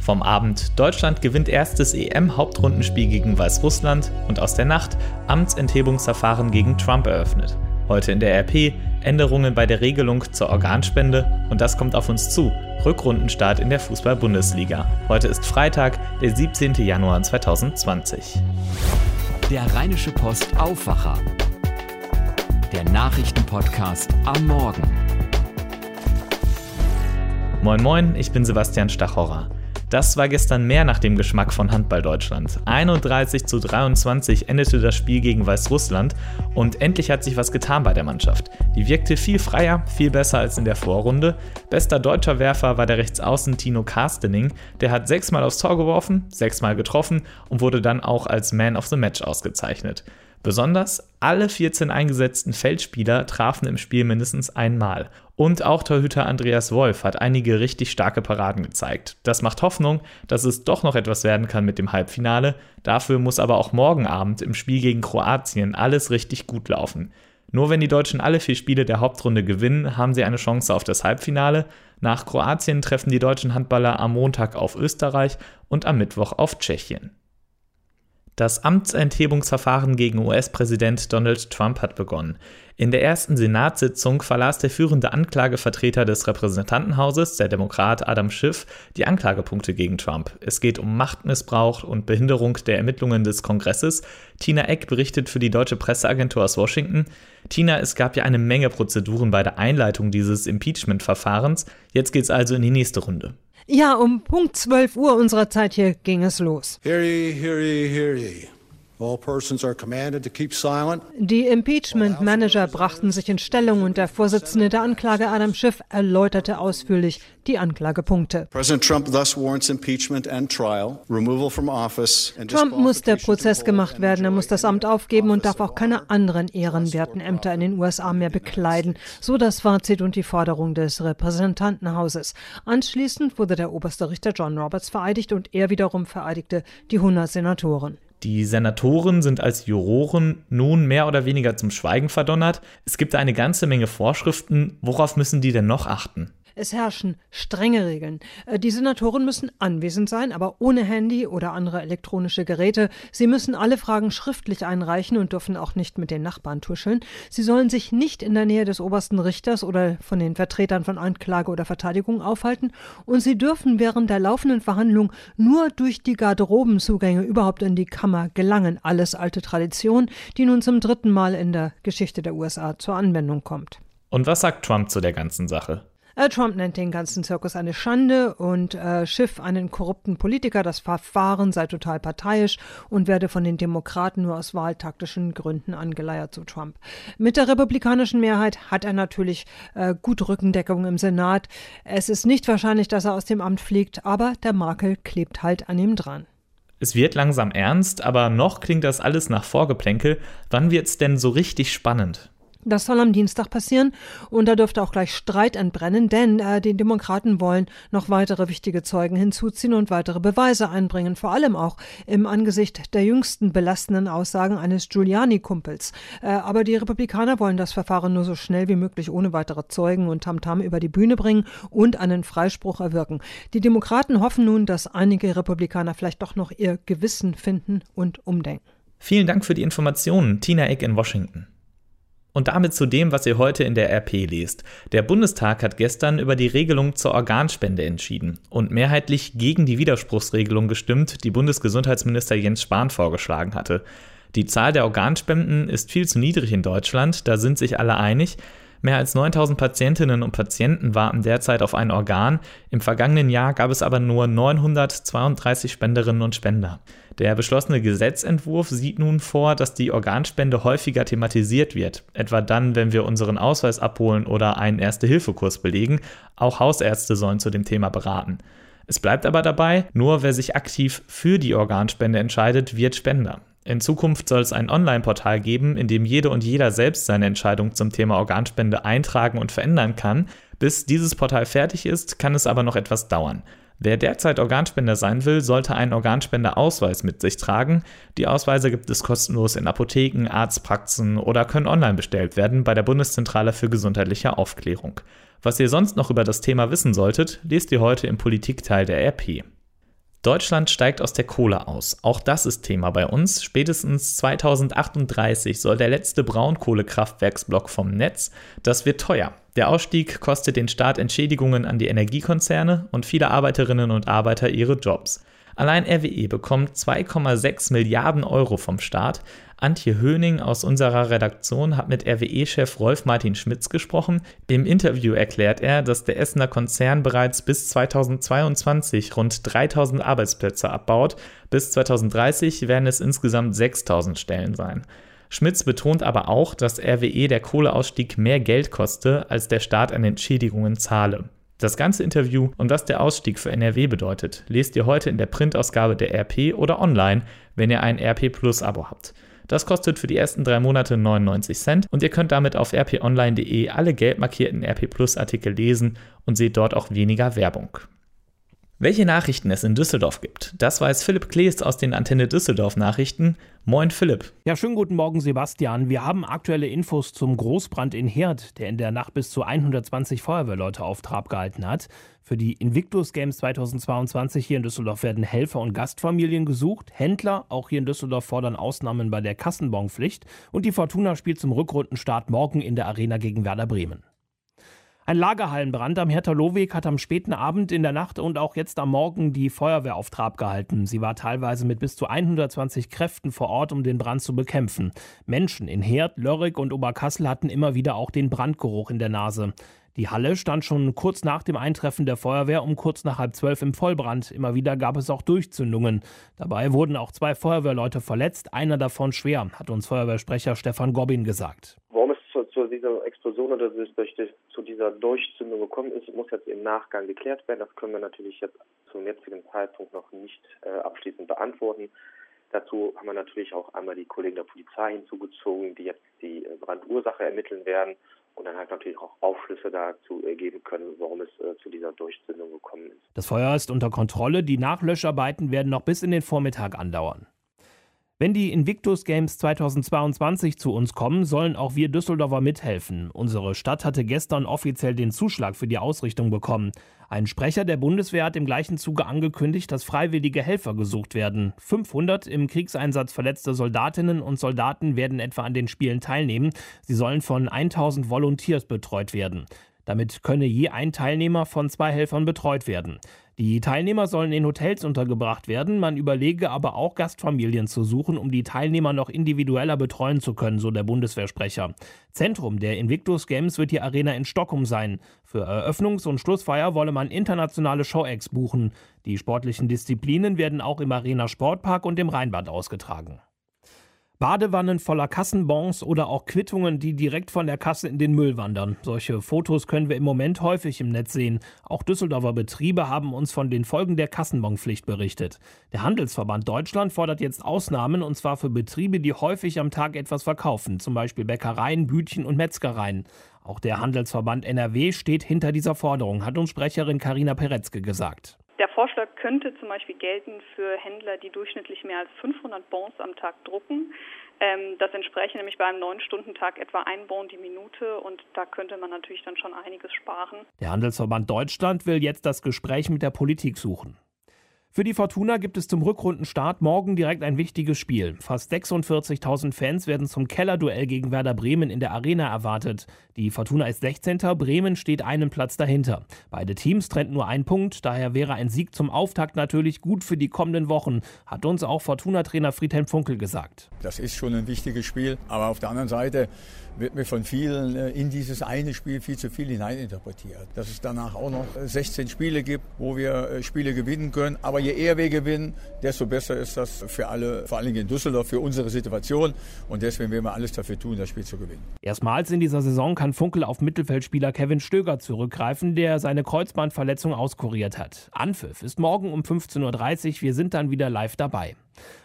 Vom Abend Deutschland gewinnt erstes EM-Hauptrundenspiel gegen Weißrussland und aus der Nacht Amtsenthebungsverfahren gegen Trump eröffnet. Heute in der RP Änderungen bei der Regelung zur Organspende und das kommt auf uns zu. Rückrundenstart in der Fußball-Bundesliga. Heute ist Freitag, der 17. Januar 2020. Der Rheinische Post Aufwacher. Der Nachrichtenpodcast am Morgen. Moin Moin, ich bin Sebastian Stachorra. Das war gestern mehr nach dem Geschmack von Handball Deutschland. 31 zu 23 endete das Spiel gegen Weißrussland und endlich hat sich was getan bei der Mannschaft. Die wirkte viel freier, viel besser als in der Vorrunde. Bester deutscher Werfer war der Rechtsaußen Tino Karstening. Der hat sechsmal aufs Tor geworfen, sechsmal getroffen und wurde dann auch als Man of the Match ausgezeichnet. Besonders alle 14 eingesetzten Feldspieler trafen im Spiel mindestens einmal. Und auch Torhüter Andreas Wolf hat einige richtig starke Paraden gezeigt. Das macht Hoffnung, dass es doch noch etwas werden kann mit dem Halbfinale. Dafür muss aber auch morgen Abend im Spiel gegen Kroatien alles richtig gut laufen. Nur wenn die Deutschen alle vier Spiele der Hauptrunde gewinnen, haben sie eine Chance auf das Halbfinale. Nach Kroatien treffen die deutschen Handballer am Montag auf Österreich und am Mittwoch auf Tschechien. Das Amtsenthebungsverfahren gegen US-Präsident Donald Trump hat begonnen. In der ersten Senatssitzung verlas der führende Anklagevertreter des Repräsentantenhauses, der Demokrat Adam Schiff, die Anklagepunkte gegen Trump. Es geht um Machtmissbrauch und Behinderung der Ermittlungen des Kongresses. Tina Eck berichtet für die deutsche Presseagentur aus Washington. Tina, es gab ja eine Menge Prozeduren bei der Einleitung dieses Impeachment-Verfahrens. Jetzt geht's also in die nächste Runde. Ja, um Punkt 12 Uhr unserer Zeit hier ging es los. Hear ye, hear ye, hear ye. All persons are commanded to keep silent. Die Impeachment Manager brachten sich in Stellung und der Vorsitzende der Anklage Adam Schiff erläuterte ausführlich die Anklagepunkte. President Trump thus warrants impeachment and trial, removal from office and Trump muss der Prozess gemacht werden, er muss das Amt aufgeben und darf auch keine anderen ehrenwerten Ämter in den USA mehr bekleiden. So das Fazit und die Forderung des Repräsentantenhauses. Anschließend wurde der oberste Richter John Roberts vereidigt und er wiederum vereidigte die 100 Senatoren. Die Senatoren sind als Juroren nun mehr oder weniger zum Schweigen verdonnert. Es gibt eine ganze Menge Vorschriften. Worauf müssen die denn noch achten? Es herrschen strenge Regeln. Äh, die Senatoren müssen anwesend sein, aber ohne Handy oder andere elektronische Geräte. Sie müssen alle Fragen schriftlich einreichen und dürfen auch nicht mit den Nachbarn tuscheln. Sie sollen sich nicht in der Nähe des obersten Richters oder von den Vertretern von Anklage oder Verteidigung aufhalten und sie dürfen während der laufenden Verhandlung nur durch die Garderobenzugänge überhaupt in die Kammer gelangen. Alles alte Tradition, die nun zum dritten Mal in der Geschichte der USA zur Anwendung kommt. Und was sagt Trump zu der ganzen Sache? Äh, Trump nennt den ganzen Zirkus eine Schande und äh, Schiff einen korrupten Politiker. Das Verfahren sei total parteiisch und werde von den Demokraten nur aus wahltaktischen Gründen angeleiert zu Trump. Mit der republikanischen Mehrheit hat er natürlich äh, gut Rückendeckung im Senat. Es ist nicht wahrscheinlich, dass er aus dem Amt fliegt, aber der Makel klebt halt an ihm dran. Es wird langsam ernst, aber noch klingt das alles nach Vorgeplänkel. Wann wird's denn so richtig spannend? Das soll am Dienstag passieren und da dürfte auch gleich Streit entbrennen, denn äh, die Demokraten wollen noch weitere wichtige Zeugen hinzuziehen und weitere Beweise einbringen, vor allem auch im Angesicht der jüngsten belastenden Aussagen eines Giuliani-Kumpels. Äh, aber die Republikaner wollen das Verfahren nur so schnell wie möglich ohne weitere Zeugen und Tamtam -Tam über die Bühne bringen und einen Freispruch erwirken. Die Demokraten hoffen nun, dass einige Republikaner vielleicht doch noch ihr Gewissen finden und umdenken. Vielen Dank für die Informationen, Tina Eck in Washington. Und damit zu dem, was ihr heute in der RP lest. Der Bundestag hat gestern über die Regelung zur Organspende entschieden und mehrheitlich gegen die Widerspruchsregelung gestimmt, die Bundesgesundheitsminister Jens Spahn vorgeschlagen hatte. Die Zahl der Organspenden ist viel zu niedrig in Deutschland, da sind sich alle einig. Mehr als 9000 Patientinnen und Patienten warten derzeit auf ein Organ. Im vergangenen Jahr gab es aber nur 932 Spenderinnen und Spender. Der beschlossene Gesetzentwurf sieht nun vor, dass die Organspende häufiger thematisiert wird, etwa dann, wenn wir unseren Ausweis abholen oder einen Erste-Hilfe-Kurs belegen. Auch Hausärzte sollen zu dem Thema beraten. Es bleibt aber dabei, nur wer sich aktiv für die Organspende entscheidet, wird Spender. In Zukunft soll es ein Online-Portal geben, in dem jede und jeder selbst seine Entscheidung zum Thema Organspende eintragen und verändern kann. Bis dieses Portal fertig ist, kann es aber noch etwas dauern. Wer derzeit Organspender sein will, sollte einen Organspenderausweis mit sich tragen. Die Ausweise gibt es kostenlos in Apotheken, Arztpraxen oder können online bestellt werden bei der Bundeszentrale für gesundheitliche Aufklärung. Was ihr sonst noch über das Thema wissen solltet, lest ihr heute im Politikteil der RP. Deutschland steigt aus der Kohle aus. Auch das ist Thema bei uns. Spätestens 2038 soll der letzte Braunkohlekraftwerksblock vom Netz. Das wird teuer. Der Ausstieg kostet den Staat Entschädigungen an die Energiekonzerne und viele Arbeiterinnen und Arbeiter ihre Jobs. Allein RWE bekommt 2,6 Milliarden Euro vom Staat. Antje Höning aus unserer Redaktion hat mit RWE-Chef Rolf Martin Schmitz gesprochen. Im Interview erklärt er, dass der Essener Konzern bereits bis 2022 rund 3000 Arbeitsplätze abbaut. Bis 2030 werden es insgesamt 6000 Stellen sein. Schmitz betont aber auch, dass RWE der Kohleausstieg mehr Geld koste, als der Staat an Entschädigungen zahle. Das ganze Interview und was der Ausstieg für NRW bedeutet, lest ihr heute in der Printausgabe der RP oder online, wenn ihr ein RP Plus Abo habt. Das kostet für die ersten drei Monate 99 Cent und ihr könnt damit auf rponline.de alle gelb markierten RP Plus Artikel lesen und seht dort auch weniger Werbung. Welche Nachrichten es in Düsseldorf gibt, das weiß Philipp Klees aus den Antenne Düsseldorf Nachrichten. Moin Philipp. Ja, schönen guten Morgen Sebastian. Wir haben aktuelle Infos zum Großbrand in Herd, der in der Nacht bis zu 120 Feuerwehrleute auf Trab gehalten hat. Für die Invictus Games 2022 hier in Düsseldorf werden Helfer und Gastfamilien gesucht. Händler, auch hier in Düsseldorf, fordern Ausnahmen bei der Kassenbonpflicht. Und die Fortuna spielt zum Rückrundenstart morgen in der Arena gegen Werder Bremen. Ein Lagerhallenbrand am Hertha-Lohweg hat am späten Abend, in der Nacht und auch jetzt am Morgen die Feuerwehr auf Trab gehalten. Sie war teilweise mit bis zu 120 Kräften vor Ort, um den Brand zu bekämpfen. Menschen in Herd, Lörrick und Oberkassel hatten immer wieder auch den Brandgeruch in der Nase. Die Halle stand schon kurz nach dem Eintreffen der Feuerwehr um kurz nach halb zwölf im Vollbrand. Immer wieder gab es auch Durchzündungen. Dabei wurden auch zwei Feuerwehrleute verletzt, einer davon schwer, hat uns Feuerwehrsprecher Stefan Gobbin gesagt. Zu, dieser Explosion oder zu dieser Durchzündung gekommen ist, muss jetzt im Nachgang geklärt werden. Das können wir natürlich jetzt zum jetzigen Zeitpunkt noch nicht äh, abschließend beantworten. Dazu haben wir natürlich auch einmal die Kollegen der Polizei hinzugezogen, die jetzt die äh, Brandursache ermitteln werden und dann halt natürlich auch Aufschlüsse dazu geben können, warum es äh, zu dieser Durchzündung gekommen ist. Das Feuer ist unter Kontrolle. Die Nachlöscharbeiten werden noch bis in den Vormittag andauern. Wenn die Invictus Games 2022 zu uns kommen, sollen auch wir Düsseldorfer mithelfen. Unsere Stadt hatte gestern offiziell den Zuschlag für die Ausrichtung bekommen. Ein Sprecher der Bundeswehr hat im gleichen Zuge angekündigt, dass freiwillige Helfer gesucht werden. 500 im Kriegseinsatz verletzte Soldatinnen und Soldaten werden etwa an den Spielen teilnehmen. Sie sollen von 1000 Volunteers betreut werden. Damit könne je ein Teilnehmer von zwei Helfern betreut werden. Die Teilnehmer sollen in Hotels untergebracht werden, man überlege aber auch Gastfamilien zu suchen, um die Teilnehmer noch individueller betreuen zu können, so der Bundeswehrsprecher. Zentrum der Invictus Games wird die Arena in Stockholm sein. Für Eröffnungs- und Schlussfeier wolle man internationale Show-Acts buchen. Die sportlichen Disziplinen werden auch im Arena Sportpark und im Rheinbad ausgetragen. Badewannen voller Kassenbons oder auch Quittungen, die direkt von der Kasse in den Müll wandern. Solche Fotos können wir im Moment häufig im Netz sehen. Auch Düsseldorfer Betriebe haben uns von den Folgen der Kassenbonpflicht berichtet. Der Handelsverband Deutschland fordert jetzt Ausnahmen und zwar für Betriebe, die häufig am Tag etwas verkaufen, zum Beispiel Bäckereien, Bütchen und Metzgereien. Auch der Handelsverband NRW steht hinter dieser Forderung, hat uns Sprecherin Karina Peretzke gesagt. Der Vorschlag könnte zum Beispiel gelten für Händler, die durchschnittlich mehr als 500 Bons am Tag drucken. Ähm, das entspräche nämlich bei einem 9-Stunden-Tag etwa ein Bon die Minute und da könnte man natürlich dann schon einiges sparen. Der Handelsverband Deutschland will jetzt das Gespräch mit der Politik suchen. Für die Fortuna gibt es zum Rückrundenstart morgen direkt ein wichtiges Spiel. Fast 46.000 Fans werden zum Kellerduell gegen Werder Bremen in der Arena erwartet. Die Fortuna ist 16. Bremen steht einen Platz dahinter. Beide Teams trennten nur ein Punkt, daher wäre ein Sieg zum Auftakt natürlich gut für die kommenden Wochen, hat uns auch Fortuna-Trainer Friedhelm Funkel gesagt. Das ist schon ein wichtiges Spiel, aber auf der anderen Seite wird mir von vielen äh, in dieses eine Spiel viel zu viel hineininterpretiert. Dass es danach auch noch 16 Spiele gibt, wo wir äh, Spiele gewinnen können. Aber je eher wir gewinnen, desto besser ist das für alle, vor allem in Düsseldorf, für unsere Situation. Und deswegen werden wir alles dafür tun, das Spiel zu gewinnen. Erstmals in dieser Saison kann Funkel auf Mittelfeldspieler Kevin Stöger zurückgreifen, der seine Kreuzbandverletzung auskuriert hat. Anpfiff ist morgen um 15.30 Uhr. Wir sind dann wieder live dabei.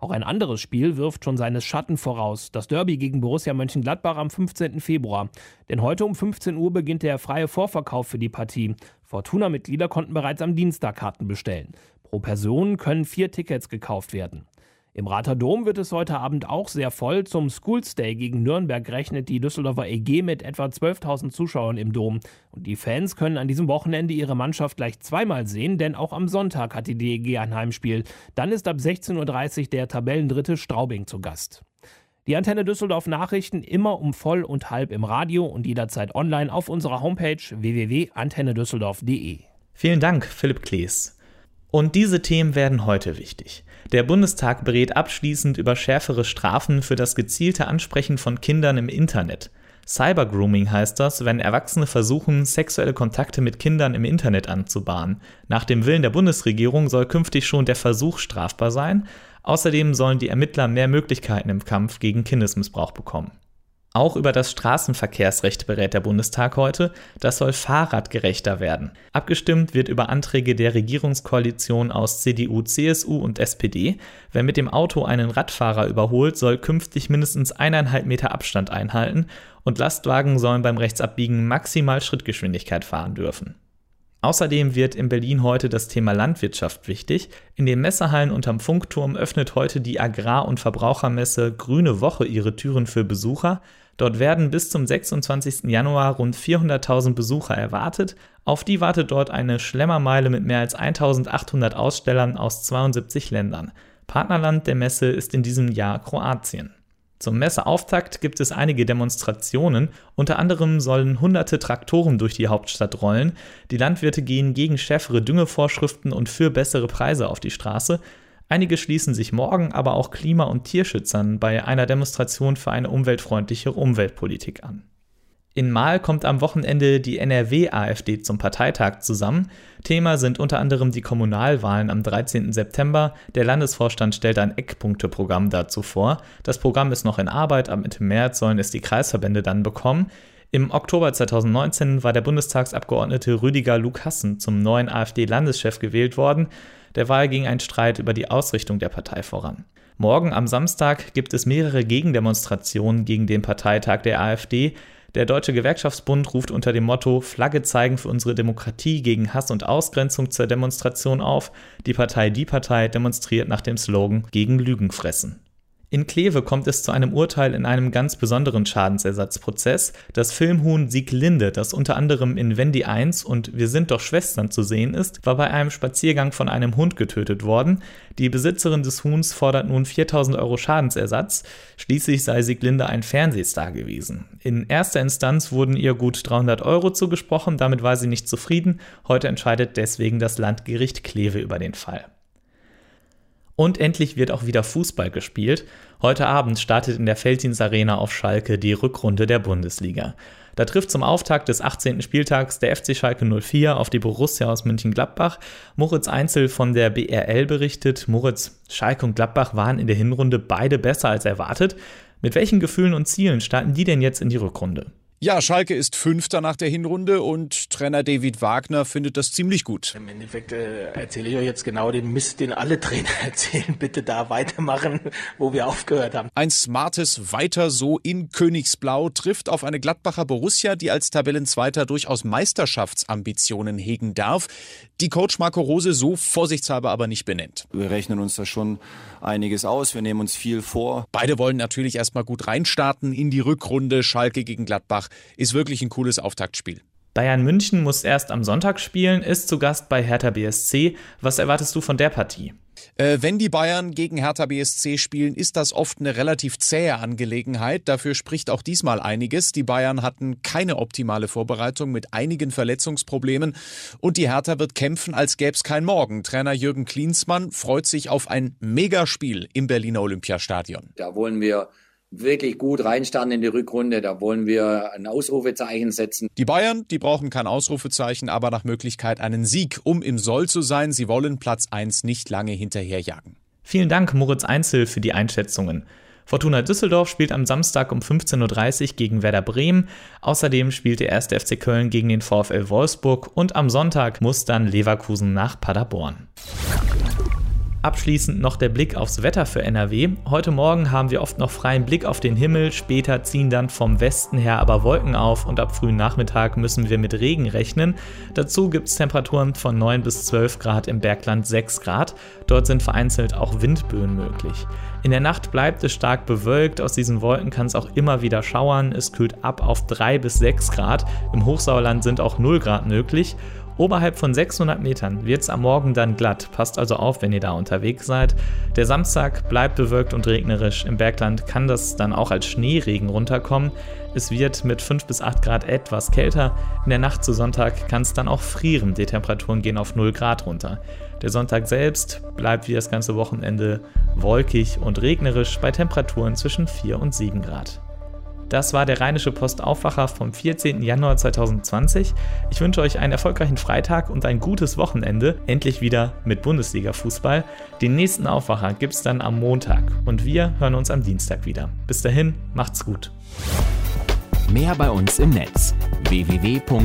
Auch ein anderes Spiel wirft schon seines Schatten voraus. Das Derby gegen Borussia Mönchengladbach am 15. Februar. Denn heute um 15 Uhr beginnt der freie Vorverkauf für die Partie. Fortuna-Mitglieder konnten bereits am Dienstag Karten bestellen. Pro Person können vier Tickets gekauft werden. Im Rater Dom wird es heute Abend auch sehr voll. Zum Schools Day gegen Nürnberg rechnet die Düsseldorfer EG mit etwa 12.000 Zuschauern im Dom. Und die Fans können an diesem Wochenende ihre Mannschaft gleich zweimal sehen, denn auch am Sonntag hat die DEG ein Heimspiel. Dann ist ab 16.30 Uhr der Tabellendritte Straubing zu Gast. Die Antenne Düsseldorf Nachrichten immer um voll und halb im Radio und jederzeit online auf unserer Homepage www.antennedüsseldorf.de. Vielen Dank, Philipp Klees. Und diese Themen werden heute wichtig. Der Bundestag berät abschließend über schärfere Strafen für das gezielte Ansprechen von Kindern im Internet. Cybergrooming heißt das, wenn Erwachsene versuchen, sexuelle Kontakte mit Kindern im Internet anzubahnen. Nach dem Willen der Bundesregierung soll künftig schon der Versuch strafbar sein. Außerdem sollen die Ermittler mehr Möglichkeiten im Kampf gegen Kindesmissbrauch bekommen. Auch über das Straßenverkehrsrecht berät der Bundestag heute. Das soll fahrradgerechter werden. Abgestimmt wird über Anträge der Regierungskoalition aus CDU, CSU und SPD. Wer mit dem Auto einen Radfahrer überholt, soll künftig mindestens eineinhalb Meter Abstand einhalten und Lastwagen sollen beim Rechtsabbiegen maximal Schrittgeschwindigkeit fahren dürfen. Außerdem wird in Berlin heute das Thema Landwirtschaft wichtig. In den Messehallen unterm Funkturm öffnet heute die Agrar- und Verbrauchermesse Grüne Woche ihre Türen für Besucher. Dort werden bis zum 26. Januar rund 400.000 Besucher erwartet. Auf die wartet dort eine Schlemmermeile mit mehr als 1800 Ausstellern aus 72 Ländern. Partnerland der Messe ist in diesem Jahr Kroatien. Zum Messeauftakt gibt es einige Demonstrationen, unter anderem sollen hunderte Traktoren durch die Hauptstadt rollen, die Landwirte gehen gegen schärfere Düngevorschriften und für bessere Preise auf die Straße, einige schließen sich morgen aber auch Klima- und Tierschützern bei einer Demonstration für eine umweltfreundlichere Umweltpolitik an. In Mahl kommt am Wochenende die NRW-AfD zum Parteitag zusammen. Thema sind unter anderem die Kommunalwahlen am 13. September. Der Landesvorstand stellt ein Eckpunkteprogramm dazu vor. Das Programm ist noch in Arbeit, ab Mitte März sollen es die Kreisverbände dann bekommen. Im Oktober 2019 war der Bundestagsabgeordnete Rüdiger Lukassen zum neuen AfD-Landeschef gewählt worden. Der Wahl ging ein Streit über die Ausrichtung der Partei voran. Morgen am Samstag gibt es mehrere Gegendemonstrationen gegen den Parteitag der AfD. Der Deutsche Gewerkschaftsbund ruft unter dem Motto Flagge zeigen für unsere Demokratie gegen Hass und Ausgrenzung zur Demonstration auf. Die Partei Die Partei demonstriert nach dem Slogan gegen Lügen fressen. In Kleve kommt es zu einem Urteil in einem ganz besonderen Schadensersatzprozess. Das Filmhuhn Sieglinde, das unter anderem in Wendy 1 und Wir sind doch Schwestern zu sehen ist, war bei einem Spaziergang von einem Hund getötet worden. Die Besitzerin des Huhns fordert nun 4000 Euro Schadensersatz. Schließlich sei Sieglinde ein Fernsehstar gewesen. In erster Instanz wurden ihr gut 300 Euro zugesprochen, damit war sie nicht zufrieden. Heute entscheidet deswegen das Landgericht Kleve über den Fall. Und endlich wird auch wieder Fußball gespielt. Heute Abend startet in der Feldins Arena auf Schalke die Rückrunde der Bundesliga. Da trifft zum Auftakt des 18. Spieltags der FC Schalke 04 auf die Borussia aus München-Gladbach. Moritz Einzel von der BRL berichtet, Moritz, Schalke und Gladbach waren in der Hinrunde beide besser als erwartet. Mit welchen Gefühlen und Zielen starten die denn jetzt in die Rückrunde? Ja, Schalke ist Fünfter nach der Hinrunde und Trainer David Wagner findet das ziemlich gut. Im Endeffekt äh, erzähle ich euch jetzt genau den Mist, den alle Trainer erzählen. Bitte da weitermachen, wo wir aufgehört haben. Ein smartes Weiter so in Königsblau trifft auf eine Gladbacher Borussia, die als Tabellenzweiter durchaus Meisterschaftsambitionen hegen darf, die Coach Marco Rose so vorsichtshalber aber nicht benennt. Wir rechnen uns da schon einiges aus, wir nehmen uns viel vor. Beide wollen natürlich erstmal gut reinstarten in die Rückrunde Schalke gegen Gladbach ist wirklich ein cooles Auftaktspiel. Bayern München muss erst am Sonntag spielen, ist zu Gast bei Hertha BSC. Was erwartest du von der Partie? Äh, wenn die Bayern gegen Hertha BSC spielen, ist das oft eine relativ zähe Angelegenheit. Dafür spricht auch diesmal einiges. Die Bayern hatten keine optimale Vorbereitung mit einigen Verletzungsproblemen und die Hertha wird kämpfen, als gäbe es kein Morgen. Trainer Jürgen Klinsmann freut sich auf ein Megaspiel im Berliner Olympiastadion. Da wollen wir wirklich gut reinstarten in die Rückrunde. Da wollen wir ein Ausrufezeichen setzen. Die Bayern, die brauchen kein Ausrufezeichen, aber nach Möglichkeit einen Sieg, um im Soll zu sein. Sie wollen Platz 1 nicht lange hinterherjagen. Vielen Dank, Moritz Einzel, für die Einschätzungen. Fortuna Düsseldorf spielt am Samstag um 15.30 Uhr gegen Werder Bremen. Außerdem spielt der 1. FC Köln gegen den VfL Wolfsburg und am Sonntag muss dann Leverkusen nach Paderborn. Abschließend noch der Blick aufs Wetter für NRW. Heute Morgen haben wir oft noch freien Blick auf den Himmel, später ziehen dann vom Westen her aber Wolken auf und ab frühen Nachmittag müssen wir mit Regen rechnen. Dazu gibt es Temperaturen von 9 bis 12 Grad, im Bergland 6 Grad. Dort sind vereinzelt auch Windböen möglich. In der Nacht bleibt es stark bewölkt, aus diesen Wolken kann es auch immer wieder schauern, es kühlt ab auf 3 bis 6 Grad, im Hochsauerland sind auch 0 Grad möglich Oberhalb von 600 Metern wird es am Morgen dann glatt. Passt also auf, wenn ihr da unterwegs seid. Der Samstag bleibt bewölkt und regnerisch. Im Bergland kann das dann auch als Schneeregen runterkommen. Es wird mit 5 bis 8 Grad etwas kälter. In der Nacht zu Sonntag kann es dann auch frieren. Die Temperaturen gehen auf 0 Grad runter. Der Sonntag selbst bleibt wie das ganze Wochenende wolkig und regnerisch bei Temperaturen zwischen 4 und 7 Grad. Das war der Rheinische Post Aufwacher vom 14. Januar 2020. Ich wünsche euch einen erfolgreichen Freitag und ein gutes Wochenende. Endlich wieder mit Bundesliga-Fußball. Den nächsten Aufwacher gibt es dann am Montag und wir hören uns am Dienstag wieder. Bis dahin, macht's gut. Mehr bei uns im Netz www.rp-online.de